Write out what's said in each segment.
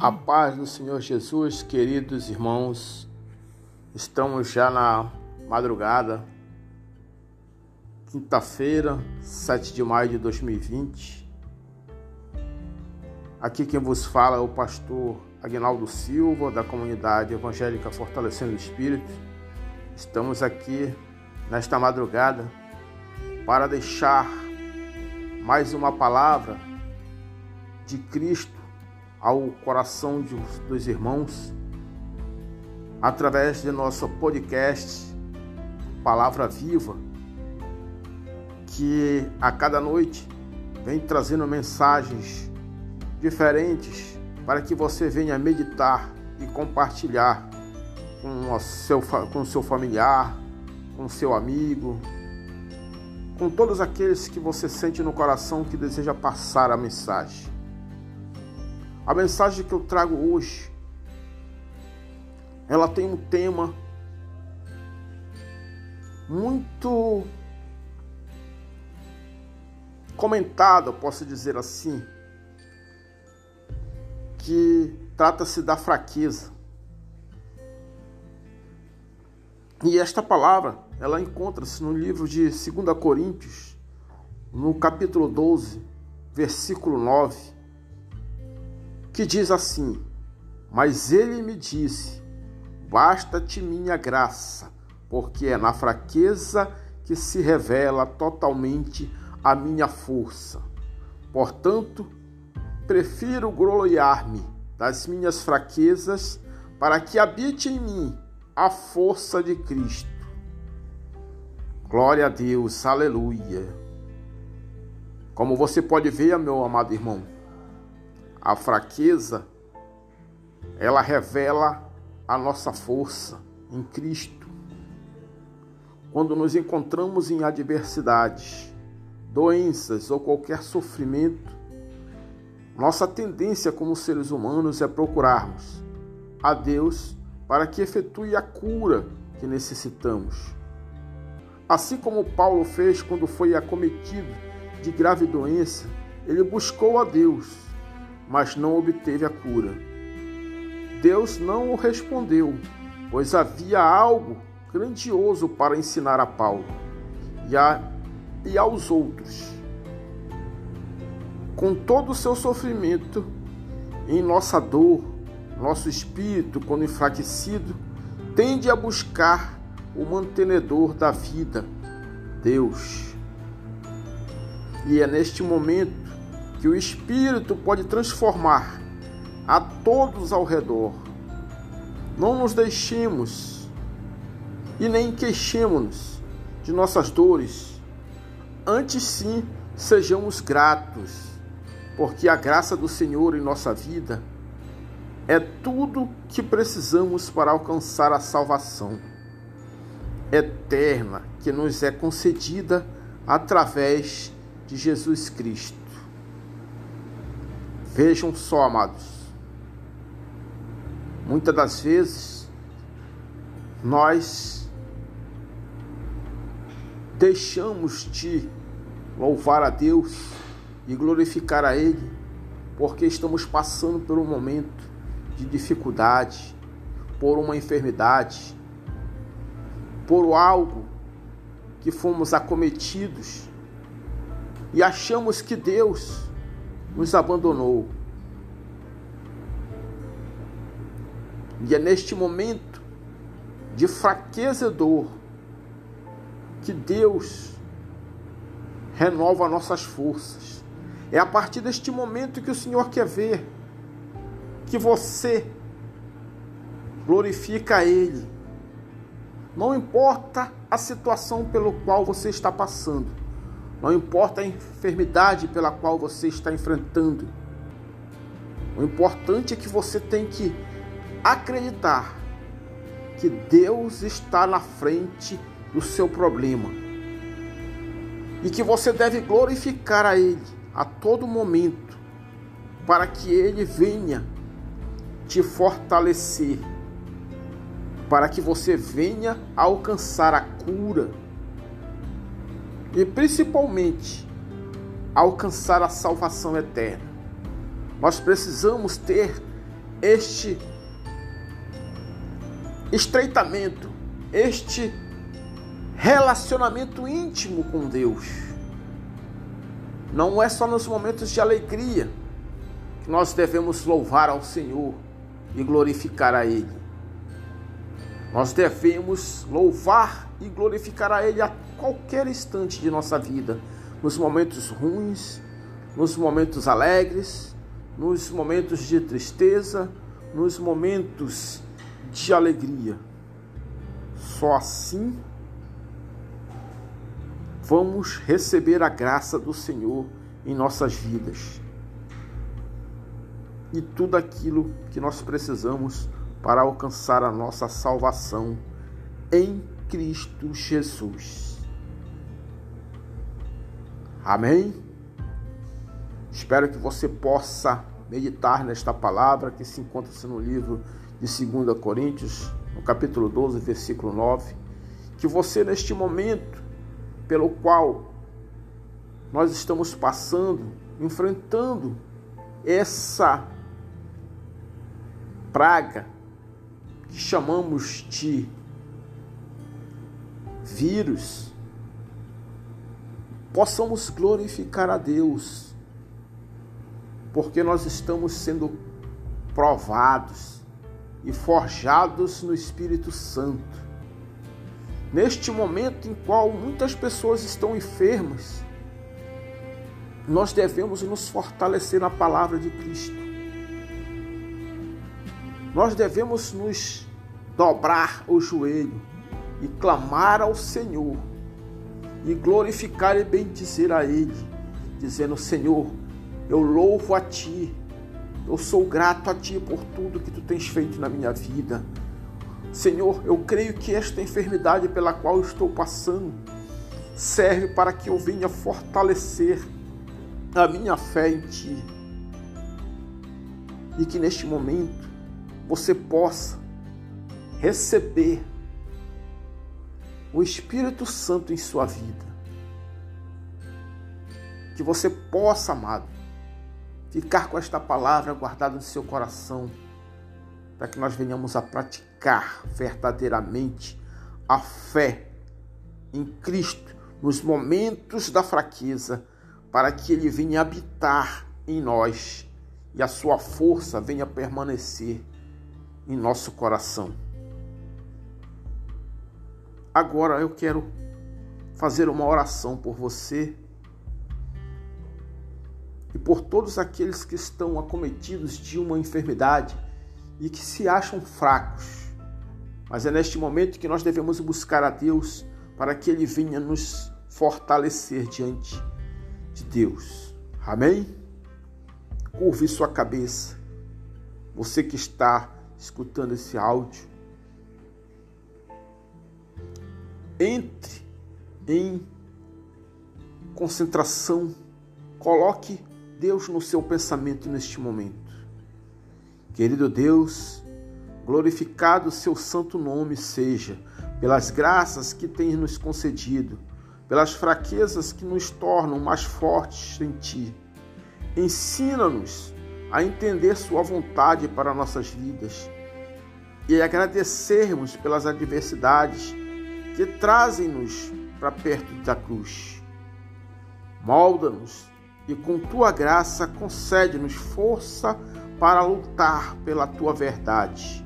A paz do Senhor Jesus, queridos irmãos, estamos já na madrugada, quinta-feira, 7 de maio de 2020. Aqui quem vos fala é o pastor Agnaldo Silva, da comunidade evangélica Fortalecendo o Espírito. Estamos aqui nesta madrugada para deixar mais uma palavra de Cristo ao coração dos irmãos através de nosso podcast Palavra Viva, que a cada noite vem trazendo mensagens diferentes para que você venha meditar e compartilhar com o seu, com o seu familiar, com o seu amigo, com todos aqueles que você sente no coração que deseja passar a mensagem. A mensagem que eu trago hoje, ela tem um tema muito comentado, posso dizer assim, que trata-se da fraqueza. E esta palavra, ela encontra-se no livro de 2 Coríntios, no capítulo 12, versículo 9 que diz assim: Mas ele me disse: Basta-te minha graça, porque é na fraqueza que se revela totalmente a minha força. Portanto, prefiro gloriar-me das minhas fraquezas, para que habite em mim a força de Cristo. Glória a Deus, aleluia. Como você pode ver, meu amado irmão, a fraqueza, ela revela a nossa força em Cristo. Quando nos encontramos em adversidades, doenças ou qualquer sofrimento, nossa tendência como seres humanos é procurarmos a Deus para que efetue a cura que necessitamos. Assim como Paulo fez quando foi acometido de grave doença, ele buscou a Deus mas não obteve a cura. Deus não o respondeu, pois havia algo grandioso para ensinar a Paulo e, a, e aos outros. Com todo o seu sofrimento, em nossa dor, nosso espírito, quando enfraquecido, tende a buscar o mantenedor da vida, Deus. E é neste momento que o Espírito pode transformar a todos ao redor. Não nos deixemos e nem queixemos-nos de nossas dores. Antes sim, sejamos gratos, porque a graça do Senhor em nossa vida é tudo que precisamos para alcançar a salvação eterna que nos é concedida através de Jesus Cristo. Vejam só, amados. Muitas das vezes nós deixamos de louvar a Deus e glorificar a Ele porque estamos passando por um momento de dificuldade, por uma enfermidade, por algo que fomos acometidos e achamos que Deus nos abandonou. E é neste momento de fraqueza e dor que Deus renova nossas forças. É a partir deste momento que o Senhor quer ver que você glorifica Ele. Não importa a situação pelo qual você está passando. Não importa a enfermidade pela qual você está enfrentando. O importante é que você tem que acreditar que Deus está na frente do seu problema. E que você deve glorificar a Ele a todo momento, para que Ele venha te fortalecer, para que você venha alcançar a cura e principalmente alcançar a salvação eterna. Nós precisamos ter este estreitamento, este relacionamento íntimo com Deus. Não é só nos momentos de alegria que nós devemos louvar ao Senhor e glorificar a Ele. Nós devemos louvar e glorificar a Ele a qualquer instante de nossa vida, nos momentos ruins, nos momentos alegres, nos momentos de tristeza, nos momentos de alegria. Só assim vamos receber a graça do Senhor em nossas vidas. E tudo aquilo que nós precisamos para alcançar a nossa salvação em Cristo Jesus. Amém? Espero que você possa meditar nesta palavra que se encontra-se no livro de 2 Coríntios, no capítulo 12, versículo 9. Que você, neste momento pelo qual nós estamos passando, enfrentando essa praga chamamos de vírus, possamos glorificar a Deus porque nós estamos sendo provados e forjados no Espírito Santo. Neste momento em qual muitas pessoas estão enfermas, nós devemos nos fortalecer na palavra de Cristo. Nós devemos nos dobrar o joelho e clamar ao Senhor e glorificar e bendizer a Ele, dizendo: Senhor, eu louvo a Ti. Eu sou grato a Ti por tudo que Tu tens feito na minha vida. Senhor, eu creio que esta enfermidade pela qual estou passando serve para que eu venha fortalecer a minha fé em Ti. E que neste momento você possa receber o Espírito Santo em sua vida. Que você possa, amado, ficar com esta palavra guardada no seu coração, para que nós venhamos a praticar verdadeiramente a fé em Cristo nos momentos da fraqueza, para que Ele venha habitar em nós e a sua força venha permanecer em nosso coração. Agora eu quero fazer uma oração por você e por todos aqueles que estão acometidos de uma enfermidade e que se acham fracos. Mas é neste momento que nós devemos buscar a Deus para que Ele venha nos fortalecer diante de Deus. Amém? Curve sua cabeça. Você que está escutando esse áudio, entre em concentração, coloque Deus no seu pensamento neste momento. Querido Deus, glorificado seu santo nome seja, pelas graças que tem nos concedido, pelas fraquezas que nos tornam mais fortes em Ti. Ensina-nos a entender Sua vontade para nossas vidas e agradecermos pelas adversidades que trazem-nos para perto da cruz. Molda-nos e com tua graça concede-nos força para lutar pela tua verdade,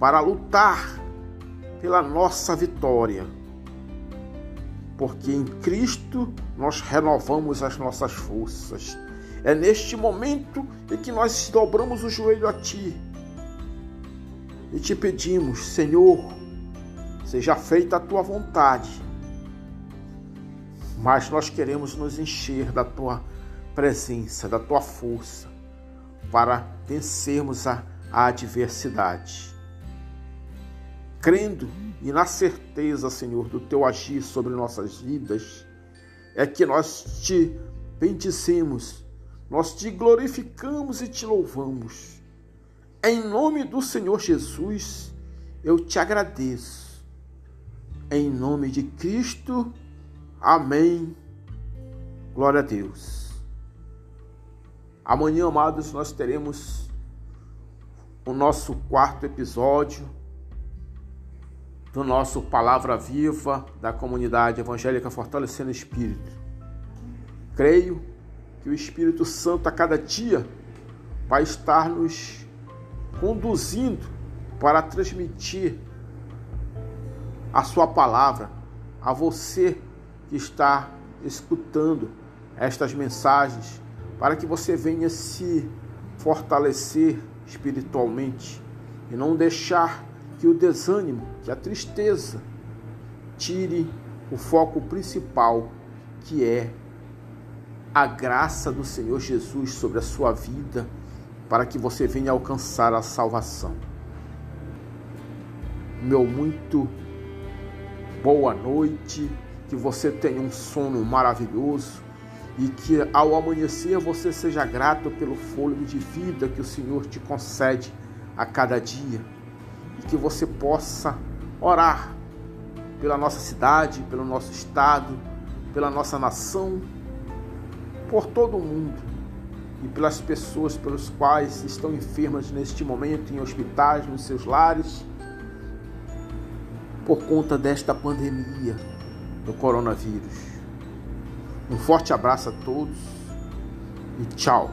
para lutar pela nossa vitória. Porque em Cristo nós renovamos as nossas forças. É neste momento em que nós dobramos o joelho a Ti e te pedimos, Senhor, seja feita a Tua vontade mas nós queremos nos encher da tua presença, da tua força, para vencermos a, a adversidade. Crendo e na certeza, Senhor, do teu agir sobre nossas vidas, é que nós te bendizemos, nós te glorificamos e te louvamos. Em nome do Senhor Jesus, eu te agradeço. Em nome de Cristo, Amém. Glória a Deus. Amanhã, amados, nós teremos o nosso quarto episódio do nosso Palavra Viva da comunidade evangélica Fortalecendo o Espírito. Creio que o Espírito Santo a cada dia vai estar nos conduzindo para transmitir a sua palavra a você que está escutando estas mensagens, para que você venha se fortalecer espiritualmente e não deixar que o desânimo, que a tristeza tire o foco principal, que é a graça do Senhor Jesus sobre a sua vida, para que você venha alcançar a salvação. Meu muito boa noite, que você tenha um sono maravilhoso e que ao amanhecer você seja grato pelo fôlego de vida que o Senhor te concede a cada dia e que você possa orar pela nossa cidade, pelo nosso estado, pela nossa nação, por todo o mundo e pelas pessoas pelos quais estão enfermas neste momento em hospitais, nos seus lares, por conta desta pandemia do coronavírus. Um forte abraço a todos e tchau.